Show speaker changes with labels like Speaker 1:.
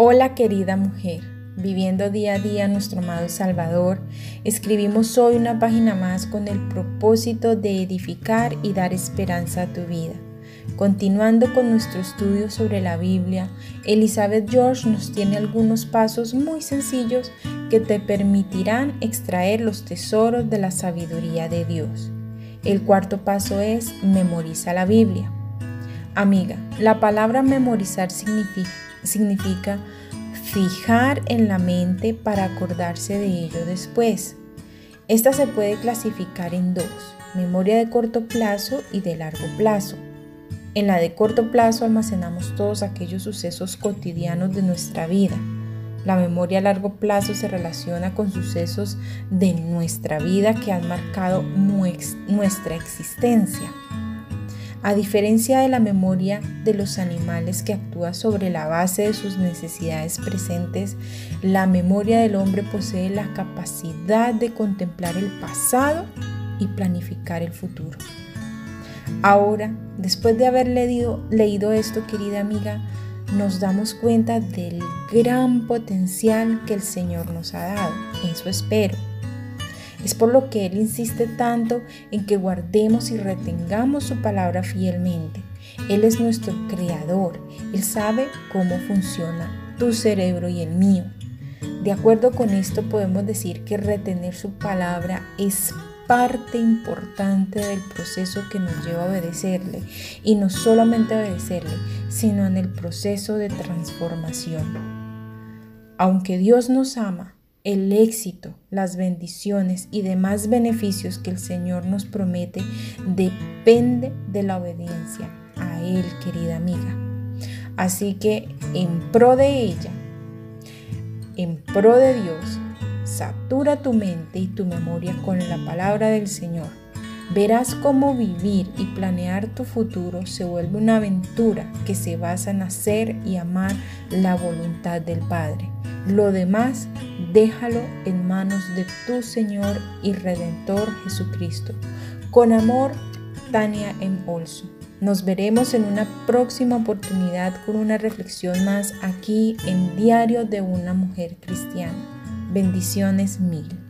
Speaker 1: Hola querida mujer, viviendo día a día nuestro amado Salvador, escribimos hoy una página más con el propósito de edificar y dar esperanza a tu vida. Continuando con nuestro estudio sobre la Biblia, Elizabeth George nos tiene algunos pasos muy sencillos que te permitirán extraer los tesoros de la sabiduría de Dios. El cuarto paso es memoriza la Biblia. Amiga, la palabra memorizar significa fijar en la mente para acordarse de ello después. Esta se puede clasificar en dos, memoria de corto plazo y de largo plazo. En la de corto plazo almacenamos todos aquellos sucesos cotidianos de nuestra vida. La memoria a largo plazo se relaciona con sucesos de nuestra vida que han marcado nuestra existencia. A diferencia de la memoria de los animales que actúa sobre la base de sus necesidades presentes, la memoria del hombre posee la capacidad de contemplar el pasado y planificar el futuro. Ahora, después de haber leído, esto, querida amiga, nos damos cuenta del gran potencial que el Señor nos ha dado. Eso espero. Es por lo que Él insiste tanto en que guardemos y retengamos su palabra fielmente. Él es nuestro creador. Él sabe cómo funciona tu cerebro y el mío. De acuerdo con esto podemos decir que retener su palabra es parte importante del proceso que nos lleva a obedecerle. Y no solamente obedecerle, sino en el proceso de transformación. Aunque Dios nos ama, el éxito, las bendiciones y demás beneficios que el Señor nos promete depende de la obediencia a Él, querida amiga. Así que en pro de ella, en pro de Dios, satura tu mente y tu memoria con la palabra del Señor. Verás cómo vivir y planear tu futuro se vuelve una aventura que se basa en hacer y amar la voluntad del Padre. Lo demás, déjalo en manos de tu Señor y Redentor Jesucristo. Con amor, Tania M. Olson. Nos veremos en una próxima oportunidad con una reflexión más aquí en Diario de una Mujer Cristiana. Bendiciones mil.